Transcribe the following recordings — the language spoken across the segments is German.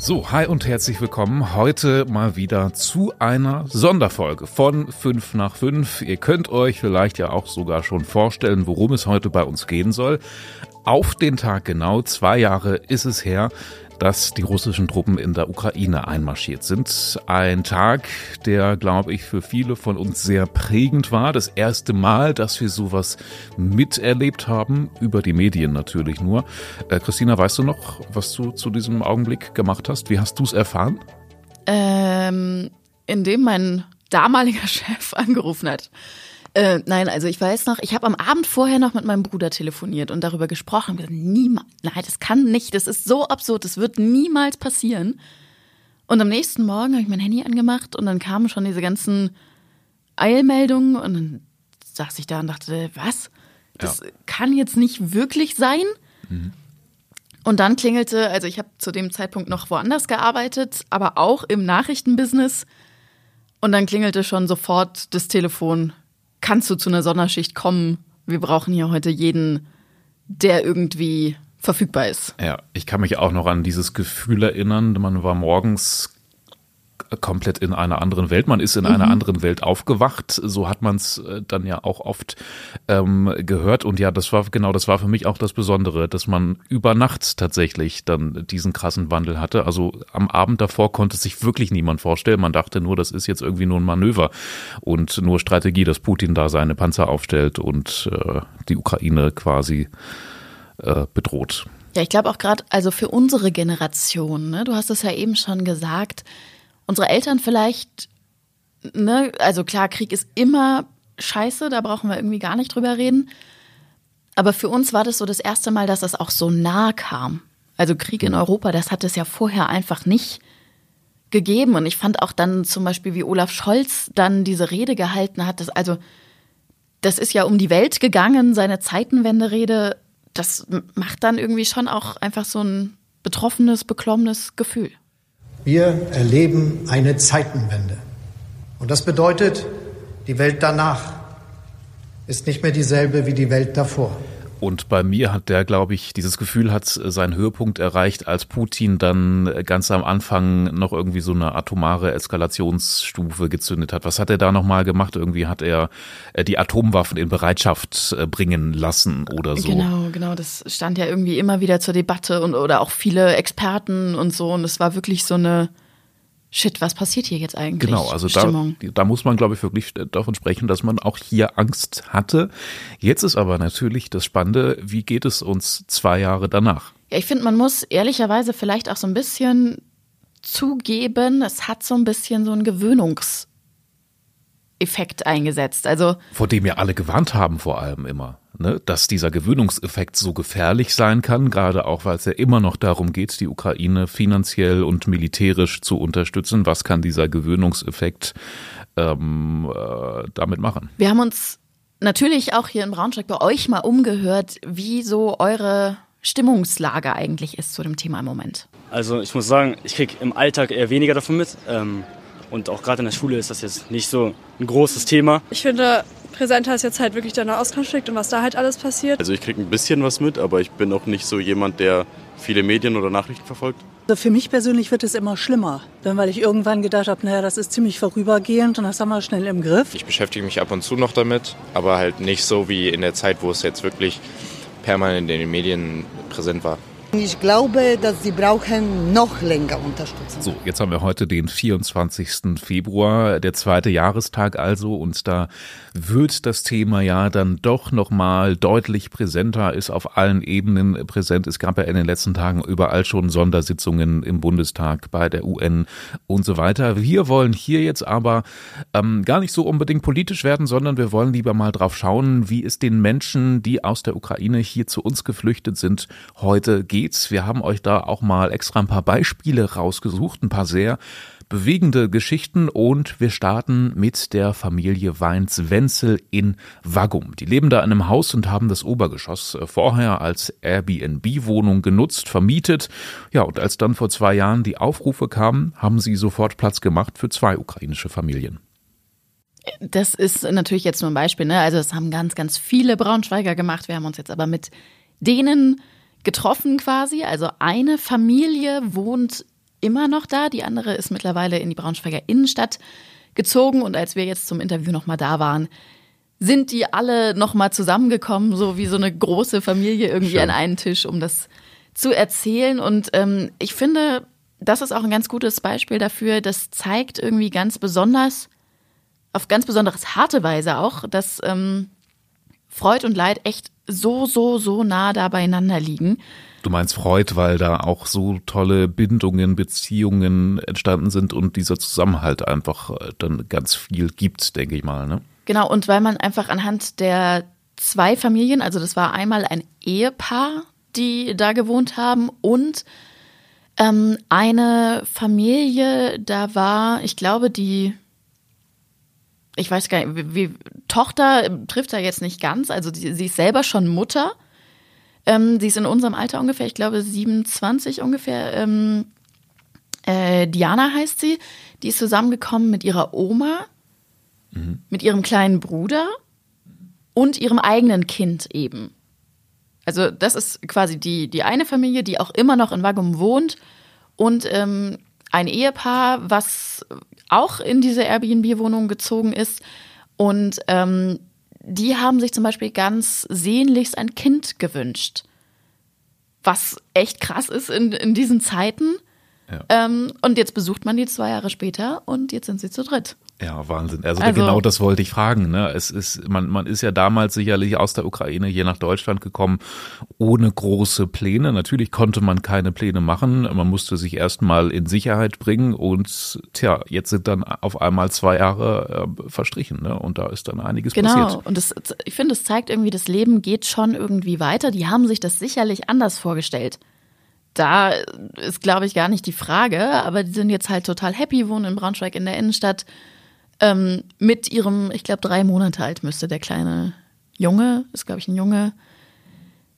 So, hi und herzlich willkommen. Heute mal wieder zu einer Sonderfolge von 5 nach 5. Ihr könnt euch vielleicht ja auch sogar schon vorstellen, worum es heute bei uns gehen soll. Auf den Tag genau, zwei Jahre ist es her, dass die russischen Truppen in der Ukraine einmarschiert sind. Ein Tag, der, glaube ich, für viele von uns sehr prägend war. Das erste Mal, dass wir sowas miterlebt haben, über die Medien natürlich nur. Äh, Christina, weißt du noch, was du zu diesem Augenblick gemacht hast? Wie hast du es erfahren? Ähm, indem mein damaliger Chef angerufen hat. Äh, nein, also ich weiß noch, ich habe am Abend vorher noch mit meinem Bruder telefoniert und darüber gesprochen. Und gesagt, niemals, nein, das kann nicht, das ist so absurd, das wird niemals passieren. Und am nächsten Morgen habe ich mein Handy angemacht und dann kamen schon diese ganzen Eilmeldungen und dann saß ich da und dachte, was? Das ja. kann jetzt nicht wirklich sein? Mhm. Und dann klingelte, also ich habe zu dem Zeitpunkt noch woanders gearbeitet, aber auch im Nachrichtenbusiness. Und dann klingelte schon sofort das Telefon kannst du zu einer Sonderschicht kommen? Wir brauchen hier heute jeden, der irgendwie verfügbar ist. Ja, ich kann mich auch noch an dieses Gefühl erinnern. Man war morgens komplett in einer anderen Welt. Man ist in mhm. einer anderen Welt aufgewacht. So hat man es äh, dann ja auch oft ähm, gehört. Und ja, das war genau, das war für mich auch das Besondere, dass man über Nacht tatsächlich dann diesen krassen Wandel hatte. Also am Abend davor konnte sich wirklich niemand vorstellen. Man dachte nur, das ist jetzt irgendwie nur ein Manöver und nur Strategie, dass Putin da seine Panzer aufstellt und äh, die Ukraine quasi äh, bedroht. Ja, ich glaube auch gerade, also für unsere Generation, ne, du hast es ja eben schon gesagt, unsere Eltern vielleicht, ne, also klar, Krieg ist immer scheiße, da brauchen wir irgendwie gar nicht drüber reden. Aber für uns war das so das erste Mal, dass das auch so nah kam. Also Krieg in. Europa, das hat es ja vorher einfach nicht gegeben. Und ich fand auch dann zum Beispiel, wie Olaf Scholz dann diese Rede gehalten hat, das, also, das ist ja um die Welt gegangen, seine Zeitenwende-Rede, das macht dann irgendwie schon auch einfach so ein betroffenes, beklommenes Gefühl. Wir erleben eine Zeitenwende. Und das bedeutet, die Welt danach ist nicht mehr dieselbe wie die Welt davor. Und bei mir hat der, glaube ich, dieses Gefühl hat seinen Höhepunkt erreicht, als Putin dann ganz am Anfang noch irgendwie so eine atomare Eskalationsstufe gezündet hat. Was hat er da nochmal gemacht? Irgendwie hat er äh, die Atomwaffen in Bereitschaft äh, bringen lassen oder so. Genau, genau. Das stand ja irgendwie immer wieder zur Debatte und oder auch viele Experten und so. Und es war wirklich so eine Shit, was passiert hier jetzt eigentlich? Genau, also da, da, muss man, glaube ich, wirklich davon sprechen, dass man auch hier Angst hatte. Jetzt ist aber natürlich das Spannende, wie geht es uns zwei Jahre danach? Ja, ich finde, man muss ehrlicherweise vielleicht auch so ein bisschen zugeben, es hat so ein bisschen so einen Gewöhnungseffekt eingesetzt. Also vor dem ja alle gewarnt haben, vor allem immer ne, dass dieser Gewöhnungseffekt so gefährlich sein kann, gerade auch, weil es ja immer noch darum geht, die Ukraine finanziell und militärisch zu unterstützen. Was kann dieser Gewöhnungseffekt ähm, äh, damit machen? Wir haben uns natürlich auch hier in Braunschweig bei euch mal umgehört, wie so eure Stimmungslage eigentlich ist zu dem Thema im Moment. Also ich muss sagen, ich kriege im Alltag eher weniger davon mit. Ähm, und auch gerade in der Schule ist das jetzt nicht so ein großes Thema. Ich finde, präsenter ist jetzt halt wirklich der Nahostkonflikt und was da halt alles passiert. Also ich kriege ein bisschen was mit, aber ich bin auch nicht so jemand, der viele Medien oder Nachrichten verfolgt. Also für mich persönlich wird es immer schlimmer, weil ich irgendwann gedacht habe, naja, das ist ziemlich vorübergehend und das haben wir schnell im Griff. Ich beschäftige mich ab und zu noch damit, aber halt nicht so wie in der Zeit, wo es jetzt wirklich permanent in den Medien präsent war. Ich glaube, dass sie brauchen noch länger Unterstützung. So, jetzt haben wir heute den 24. Februar, der zweite Jahrestag also, und da wird das Thema ja dann doch nochmal deutlich präsenter, ist auf allen Ebenen präsent. Es gab ja in den letzten Tagen überall schon Sondersitzungen im Bundestag, bei der UN und so weiter. Wir wollen hier jetzt aber ähm, gar nicht so unbedingt politisch werden, sondern wir wollen lieber mal drauf schauen, wie es den Menschen, die aus der Ukraine hier zu uns geflüchtet sind, heute geht geht's. Wir haben euch da auch mal extra ein paar Beispiele rausgesucht, ein paar sehr bewegende Geschichten und wir starten mit der Familie Weins-Wenzel in Waggum. Die leben da in einem Haus und haben das Obergeschoss äh, vorher als Airbnb-Wohnung genutzt, vermietet. Ja, und als dann vor zwei Jahren die Aufrufe kamen, haben sie sofort Platz gemacht für zwei ukrainische Familien. Das ist natürlich jetzt nur ein Beispiel, ne? Also das haben ganz, ganz viele Braunschweiger gemacht. Wir haben uns jetzt aber mit denen getroffen quasi. Also eine Familie wohnt immer noch da. Die andere ist mittlerweile in die Braunschweiger Innenstadt gezogen. Und als wir jetzt zum Interview nochmal da waren, sind die alle nochmal zusammengekommen, so wie so eine große Familie irgendwie Schön. an einen Tisch, um das zu erzählen. Und ähm, ich finde, das ist auch ein ganz gutes Beispiel dafür. Das zeigt irgendwie ganz besonders, auf ganz besonderes harte Weise auch, dass ähm, Freud und Leid echt so, so, so nah da beieinander liegen. Du meinst Freud, weil da auch so tolle Bindungen, Beziehungen entstanden sind und dieser Zusammenhalt einfach äh, dann ganz viel gibt, denke ich mal. Ne? Genau, und weil man einfach anhand der zwei Familien, also das war einmal ein Ehepaar, die da gewohnt haben und ähm, eine Familie, da war, ich glaube, die, ich weiß gar nicht, wie, Tochter trifft da jetzt nicht ganz, also die, sie ist selber schon Mutter. Ähm, sie ist in unserem Alter ungefähr, ich glaube 27 ungefähr. Ähm, äh, Diana heißt sie. Die ist zusammengekommen mit ihrer Oma, mit ihrem kleinen Bruder und ihrem eigenen Kind eben. Also das ist quasi die, die eine Familie, die auch immer noch in Waggum wohnt und ähm, ein Ehepaar, was auch in diese Airbnb-Wohnung gezogen ist. Und ähm, die haben sich zum Beispiel ganz sehnlichst ein Kind gewünscht. Was echt krass ist in, in diesen Zeiten. Ja. Ähm, und jetzt besucht man die zwei Jahre später und jetzt sind sie zu dritt. Ja, Wahnsinn. Also, Also- genau das wollte ich fragen. Ne? Es ist, man, man ist ja damals sicherlich aus der Ukraine hier nach Deutschland gekommen, ohne große Pläne. Natürlich konnte man keine Pläne machen. Man musste sich erstmal in Sicherheit bringen und tja, jetzt sind dann auf einmal zwei Jahre äh, verstrichen, ne? Und da ist dann einiges Genau. passiert. Und das, ich finde, es zeigt irgendwie, das Leben geht schon irgendwie weiter. Die haben sich das sicherlich anders vorgestellt. Da ist, glaube ich, gar nicht die Frage, aber die sind jetzt halt total happy, wohnen in Braunschweig in der Innenstadt. Ähm, mit ihrem, ich glaube, drei Monate alt müsste der kleine Junge, ist, glaube ich, ein Junge,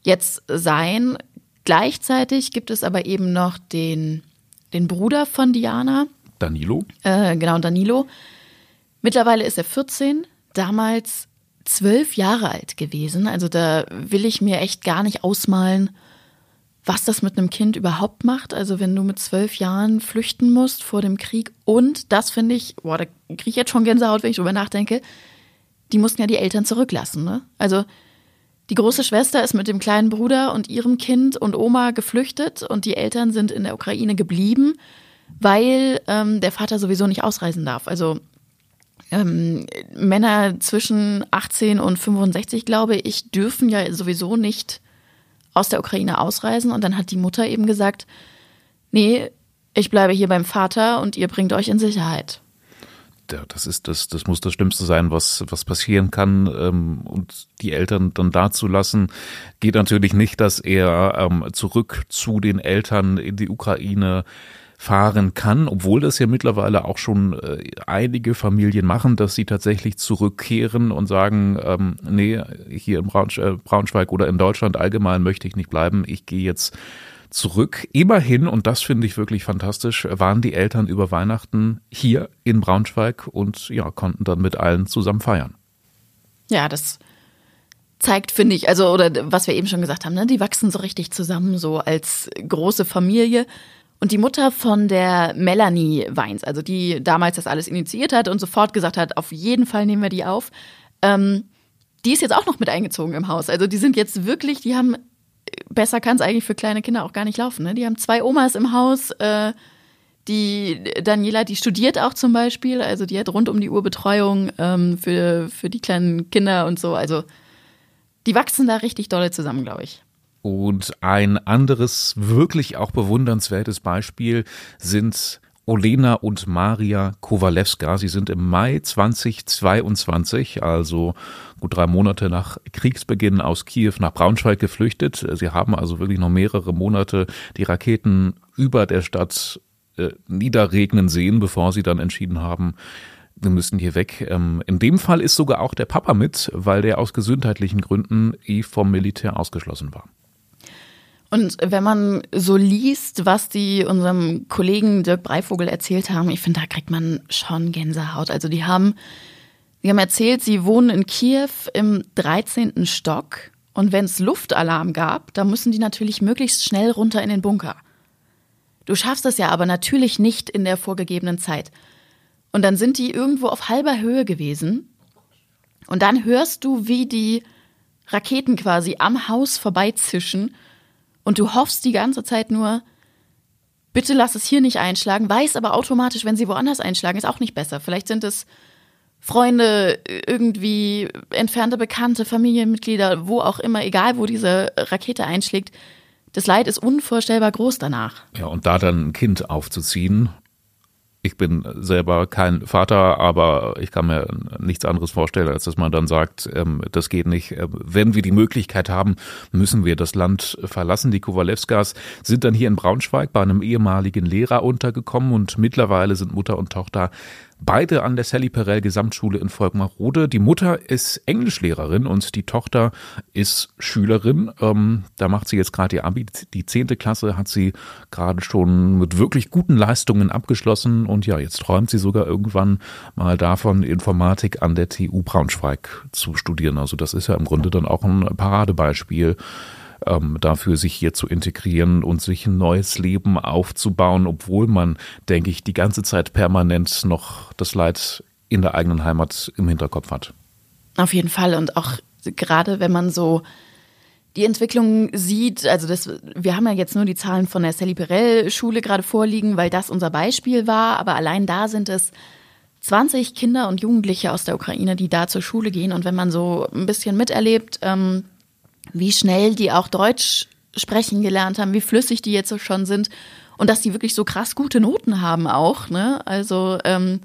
jetzt sein. Gleichzeitig gibt es aber eben noch den, den Bruder von Diana, Danilo? äh, genau, Danilo. Mittlerweile ist er 14, damals zwölf Jahre alt gewesen. Also da will ich mir echt gar nicht ausmalen, was das mit einem Kind überhaupt macht. Also wenn du mit zwölf Jahren flüchten musst vor dem Krieg und das finde ich, boah, da kriege ich jetzt schon Gänsehaut, wenn ich drüber nachdenke, die mussten ja die Eltern zurücklassen. Ne? Also die große Schwester ist mit dem kleinen Bruder und ihrem Kind und Oma geflüchtet und die Eltern sind in der Ukraine geblieben, weil ähm, der Vater sowieso nicht ausreisen darf. Also ähm, Männer zwischen 18 und 65, glaube ich, dürfen ja sowieso nicht aus der Ukraine ausreisen. Und dann hat die Mutter eben gesagt, nee, ich bleibe hier beim Vater und ihr bringt euch in Sicherheit. Ja, das ist das, das muss das Schlimmste sein, was, was passieren kann. Ähm, und die Eltern dann dazulassen, geht natürlich nicht, dass er ähm, zurück zu den Eltern in die Ukraine fahren kann, obwohl das ja mittlerweile auch schon äh, einige Familien machen, dass sie tatsächlich zurückkehren und sagen, ähm, nee, hier in äh, Braunschweig oder in Deutschland allgemein möchte ich nicht bleiben, ich gehe jetzt zurück. Immerhin, und das finde ich wirklich fantastisch, waren die Eltern über Weihnachten hier in Braunschweig und ja, konnten dann mit allen zusammen feiern. Ja, das zeigt, finde ich, also, oder was wir eben schon gesagt haben, ne, die wachsen so richtig zusammen, so als große Familie. Und die Mutter von der Melanie Weins, also die damals das alles initiiert hat und sofort gesagt hat, auf jeden Fall nehmen wir die auf, ähm, die ist jetzt auch noch mit eingezogen im Haus. Also die sind jetzt wirklich, die haben, besser kann es eigentlich für kleine Kinder auch gar nicht laufen. Ne? Die haben zwei Omas im Haus, äh, die Daniela, die studiert auch zum Beispiel, also die hat rund um die Uhr Betreuung ähm, für, für die kleinen Kinder und so. Also die wachsen da richtig dolle zusammen, glaube ich. Und ein anderes wirklich auch bewundernswertes Beispiel sind Olena und Maria Kowalewska. Sie sind im Mai 2022, also gut drei Monate nach Kriegsbeginn aus Kiew nach Braunschweig geflüchtet. Sie haben also wirklich noch mehrere Monate die Raketen über der Stadt äh, niederregnen sehen, bevor sie dann entschieden haben, wir müssen hier weg. Ähm, in dem Fall ist sogar auch der Papa mit, weil der aus gesundheitlichen Gründen eh vom Militär ausgeschlossen war. Und wenn man so liest, was die unserem Kollegen Dirk Breivogel erzählt haben, ich finde, da kriegt man schon Gänsehaut. Also die haben, die haben erzählt, sie wohnen in Kiew im 13. Stock und wenn es Luftalarm gab, da müssen die natürlich möglichst schnell runter in den Bunker. Du schaffst es ja aber natürlich nicht in der vorgegebenen Zeit. Und dann sind die irgendwo auf halber Höhe gewesen. Und dann hörst du, wie die Raketen quasi am Haus vorbeizischen. Und du hoffst die ganze Zeit nur, bitte lass es hier nicht einschlagen, weiß aber automatisch, wenn sie woanders einschlagen, ist auch nicht besser. Vielleicht sind es Freunde, irgendwie entfernte Bekannte, Familienmitglieder, wo auch immer, egal wo diese Rakete einschlägt. Das Leid ist unvorstellbar groß danach. Ja, und da dann ein Kind aufzuziehen, ich bin selber kein Vater, aber ich kann mir nichts anderes vorstellen, als dass man dann sagt, ähm, das geht nicht. Ähm, wenn wir die Möglichkeit haben, müssen wir das Land verlassen. Die Kowalewskas sind dann hier in Braunschweig bei einem ehemaligen Lehrer untergekommen und mittlerweile sind Mutter und Tochter Beide an der Sally Perel Gesamtschule in Volkmarrode. Die Mutter ist Englischlehrerin und die Tochter ist Schülerin. Ähm, da macht sie jetzt gerade ihr Abi. Die zehnte Klasse hat sie gerade schon mit wirklich guten Leistungen abgeschlossen. Und ja, jetzt träumt sie sogar irgendwann mal davon, Informatik an der TU Braunschweig zu studieren. Also das ist ja im Grunde dann auch ein Paradebeispiel ähm, dafür, sich hier zu integrieren und sich ein neues Leben aufzubauen, obwohl man, denke ich, die ganze Zeit permanent noch das Leid in der eigenen Heimat im Hinterkopf hat. Auf jeden Fall. Und auch gerade wenn man so die Entwicklung sieht, also das, wir haben ja jetzt nur die Zahlen von der Sally Perel Schule gerade vorliegen, weil das unser Beispiel war, aber allein da sind es 20 Kinder und Jugendliche aus der Ukraine, die da zur Schule gehen. Und wenn man so ein bisschen miterlebt, ähm, wie schnell die auch Deutsch sprechen gelernt haben, wie flüssig die jetzt schon sind und dass die wirklich so krass gute Noten haben auch. Ne? Also ähm,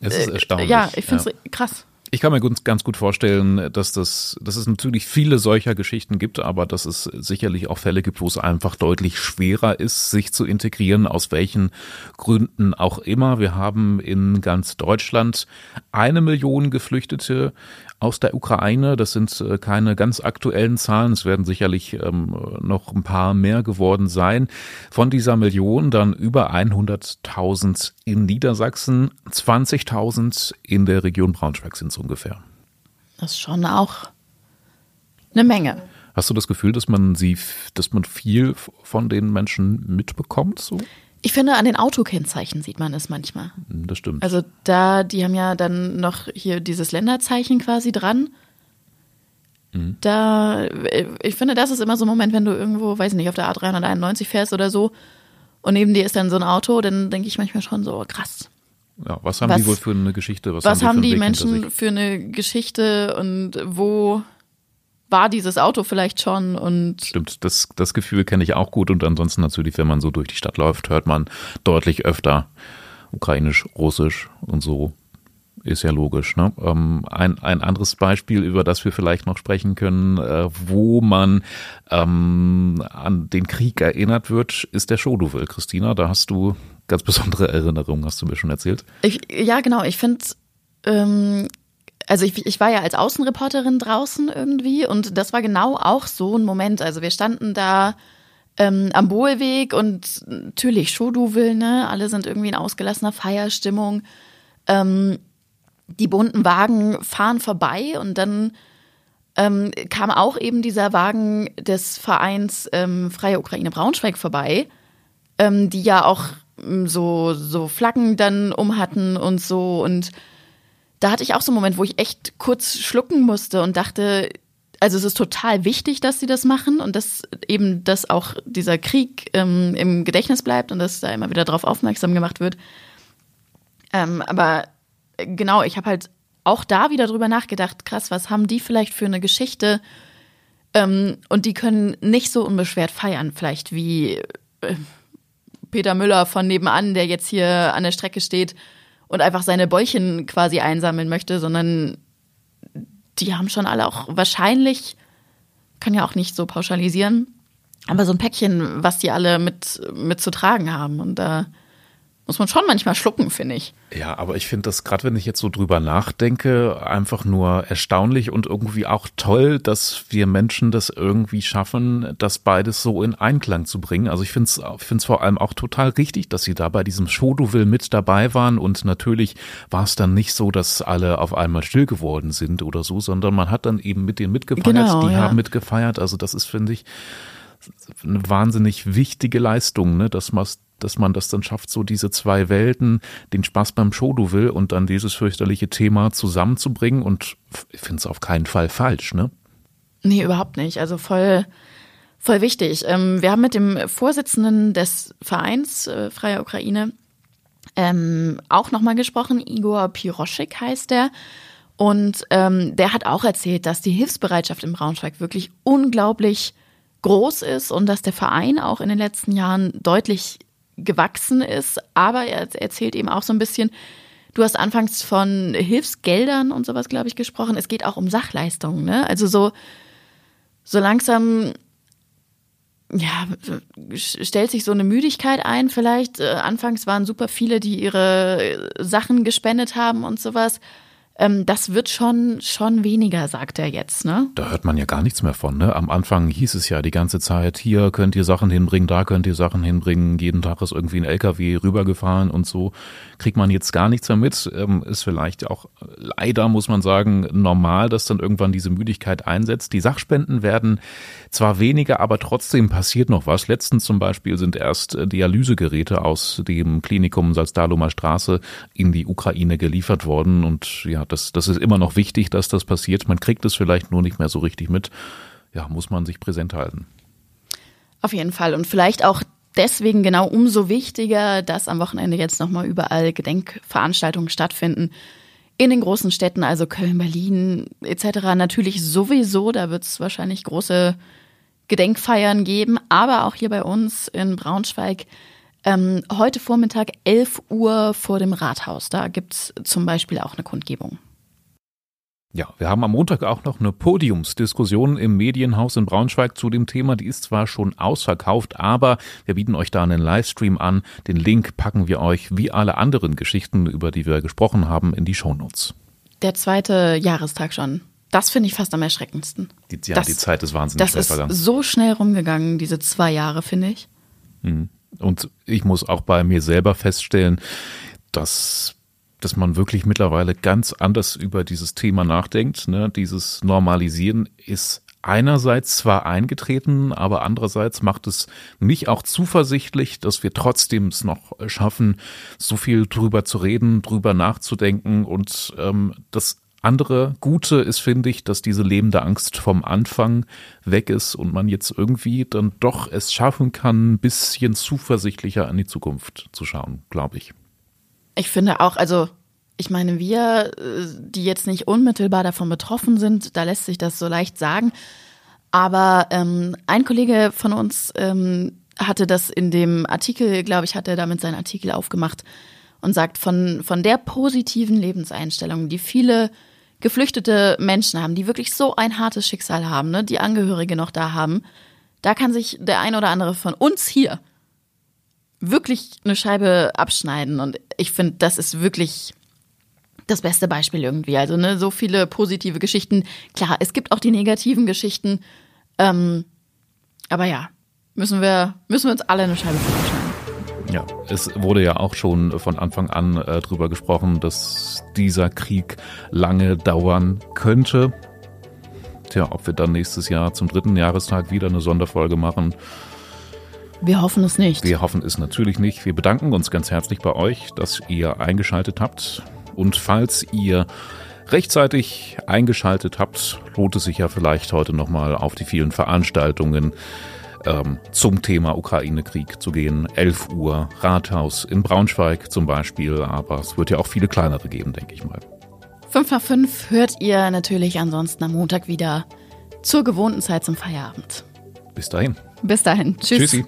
es ist äh, erstaunlich. Ja, ich finde es ja. krass. Ich kann mir ganz gut vorstellen, dass das, dass es natürlich viele solcher Geschichten gibt, aber dass es sicherlich auch Fälle gibt, wo es einfach deutlich schwerer ist, sich zu integrieren, aus welchen Gründen auch immer. Wir haben in ganz Deutschland eine Million Geflüchtete aus der Ukraine. Das sind äh, keine ganz aktuellen Zahlen. Es werden sicherlich ähm, noch ein paar mehr geworden sein. Von dieser Million dann über 100.000 in Niedersachsen, 20.000 in der Region Braunschweig sind ungefähr. Das ist schon auch eine Menge. Hast du das Gefühl, dass man sie, dass man viel von den Menschen mitbekommt? So? Ich finde, an den Autokennzeichen sieht man es manchmal. Hm, das stimmt. Also da, die haben ja dann noch hier dieses Länderzeichen quasi dran. Mhm. Da, ich finde, das ist immer so ein Moment, wenn du irgendwo, weiß ich nicht, auf der A391 fährst oder so und neben dir ist dann so ein Auto, dann denke ich manchmal schon so, krass. Ja, was haben was, die wohl für eine Geschichte? Was, was haben die, haben die Menschen für eine Geschichte und wo war dieses Auto vielleicht schon und. Stimmt, das, das Gefühl kenne ich auch gut und ansonsten natürlich, wenn man so durch die Stadt läuft, hört man deutlich öfter ukrainisch, russisch und so. Ist ja logisch. Ne? Ähm, ein, ein anderes Beispiel, über das wir vielleicht noch sprechen können, äh, wo man ähm, an den Krieg erinnert wird, ist der Shoduvel. Christina, da hast du ganz besondere Erinnerungen, hast du mir schon erzählt. Ich, ja, genau. Ich finde ähm, also ich, ich war ja als Außenreporterin draußen irgendwie und das war genau auch so ein Moment. Also wir standen da ähm, am Bohlweg und natürlich Shoduvel, ne? Alle sind irgendwie in ausgelassener Feierstimmung. Ähm, die bunten Wagen fahren vorbei und dann ähm, kam auch eben dieser Wagen des Vereins ähm, Freie Ukraine Braunschweig vorbei, ähm, die ja auch so, so Flaggen dann um hatten und so und da hatte ich auch so einen Moment, wo ich echt kurz schlucken musste und dachte, also es ist total wichtig, dass sie das machen und dass eben, dass auch dieser Krieg ähm, im Gedächtnis bleibt und dass da immer wieder darauf aufmerksam gemacht wird. Ähm, aber genau, ich habe halt auch da wieder drüber nachgedacht, krass, was haben die vielleicht für eine Geschichte? Ähm, und die können nicht so unbeschwert feiern, vielleicht wie äh, Peter Müller von nebenan, der jetzt hier an der Strecke steht und einfach seine Bäulchen quasi einsammeln möchte, sondern die haben schon alle auch wahrscheinlich, kann ja auch nicht so pauschalisieren, aber so ein Päckchen, was die alle mit, mit zu tragen haben. Und da muss man schon manchmal schlucken, finde ich. Ja, aber ich finde das, gerade wenn ich jetzt so drüber nachdenke, einfach nur erstaunlich und irgendwie auch toll, dass wir Menschen das irgendwie schaffen, das beides so in Einklang zu bringen. Also ich finde es ich find's vor allem auch total richtig, dass sie da bei diesem Show-Du-Will mit dabei waren und natürlich war es dann nicht so, dass alle auf einmal still geworden sind oder so, sondern man hat dann eben mit denen mitgefeiert, genau, die ja. haben mitgefeiert. Also das ist, finde ich, eine wahnsinnig wichtige Leistung, ne? dass man dass man das dann schafft, so diese zwei Welten, den Spaß beim Shodo will und dann dieses fürchterliche Thema zusammenzubringen. Und ich finde es auf keinen Fall falsch, ne? Nee, überhaupt nicht. Also voll, voll wichtig. Ähm, wir haben mit dem Vorsitzenden des Vereins äh, Freie Ukraine ähm, auch nochmal gesprochen. Igor Piroschik heißt der. Und ähm, der hat auch erzählt, dass die Hilfsbereitschaft im Braunschweig wirklich unglaublich groß ist und dass der Verein auch in den letzten Jahren deutlich gewachsen ist. Aber er erzählt eben auch so ein bisschen, du hast anfangs von Hilfsgeldern und sowas, glaube ich, gesprochen. Es geht auch um Sachleistungen. Ne? Also so, so langsam ja, stellt sich so eine Müdigkeit ein vielleicht. Äh, anfangs waren super viele, die ihre Sachen gespendet haben und sowas ähm, das wird schon, schon weniger, sagt er jetzt. Ne? Da hört man ja gar nichts mehr von. Ne? Am Anfang hieß es ja die ganze Zeit, hier könnt ihr Sachen hinbringen, da könnt ihr Sachen hinbringen. Jeden Tag ist irgendwie ein LKW rübergefahren und so. Kriegt man jetzt gar nichts mehr mit. Ähm, ist vielleicht auch leider, muss man sagen, normal, dass dann irgendwann diese Müdigkeit einsetzt. Die Sachspenden werden zwar weniger, aber trotzdem passiert noch was. Letztens zum Beispiel sind erst äh, Dialysegeräte aus dem Klinikum Salzdalumer Straße in die Ukraine geliefert worden und ja, das, das ist immer noch wichtig, dass das passiert. Man kriegt es vielleicht nur nicht mehr so richtig mit. Ja, muss man sich präsent halten. Auf jeden Fall. Und vielleicht auch deswegen genau umso wichtiger, dass am Wochenende jetzt nochmal überall Gedenkveranstaltungen stattfinden. In den großen Städten, also Köln, Berlin etc. Natürlich sowieso, da wird es wahrscheinlich große Gedenkfeiern geben, aber auch hier bei uns in Braunschweig ähm, heute Vormittag 11 Uhr vor dem Rathaus. Da gibt es zum Beispiel auch eine Kundgebung. Ja, wir haben am Montag auch noch eine Podiumsdiskussion im Medienhaus in Braunschweig zu dem Thema. Die ist zwar schon ausverkauft, aber wir bieten euch da einen Livestream an. Den Link packen wir euch wie alle anderen Geschichten, über die wir gesprochen haben, in die Shownotes. Der zweite Jahrestag schon. Das finde ich fast am erschreckendsten. Die, ja, das, die Zeit ist wahnsinnig Das ist vergangen. so schnell rumgegangen, diese zwei Jahre, finde ich. Mhm. Und ich muss auch bei mir selber feststellen, dass dass man wirklich mittlerweile ganz anders über dieses Thema nachdenkt. Ne? Dieses Normalisieren ist einerseits zwar eingetreten, aber andererseits macht es mich auch zuversichtlich, dass wir trotzdem es noch schaffen, so viel drüber zu reden, drüber nachzudenken und ähm, das andere Gute ist, finde ich, dass diese lebende Angst vom Anfang weg ist und man jetzt irgendwie dann doch es schaffen kann, ein bisschen zuversichtlicher an die Zukunft zu schauen, glaube ich. Ich finde auch, also ich meine, wir, äh, die jetzt nicht unmittelbar davon betroffen sind, da lässt sich das so leicht sagen. Aber ähm, ein Kollege von uns ähm, hatte das in dem Artikel, glaube ich, hat er damit seinen Artikel aufgemacht und sagt, von, von der positiven Lebenseinstellung, die viele geflüchtete Menschen haben, die wirklich so ein hartes Schicksal haben, ne, die Angehörige noch da haben, da kann sich der ein oder andere von uns hier wirklich eine Scheibe abschneiden. Und ich finde, das ist wirklich das beste Beispiel irgendwie. Also ne, so viele positive Geschichten. Klar, es gibt auch die negativen Geschichten. Ähm, aber ja, müssen wir, müssen wir uns alle eine Scheibe abschneiden. Ja, es wurde ja auch schon von Anfang an äh, drüber gesprochen, dass dieser Krieg lange dauern könnte. Tja, ob wir dann nächstes Jahr zum dritten Jahrestag wieder eine Sonderfolge machen. Wir hoffen es nicht. Wir hoffen es natürlich nicht. Wir bedanken uns ganz herzlich bei euch, dass ihr eingeschaltet habt. Und falls ihr rechtzeitig eingeschaltet habt, lohnt es sich ja vielleicht heute nochmal auf die vielen Veranstaltungen ähm, zum Thema Ukraine-Krieg zu gehen. 11 Uhr, Rathaus in Braunschweig zum Beispiel, aber es wird ja auch viele kleinere geben, denke ich mal. 5 nach 5 hört ihr natürlich ansonsten am Montag wieder zur gewohnten Zeit zum Feierabend. Bis dahin. Bis dahin. Tschüss. Tschüssi.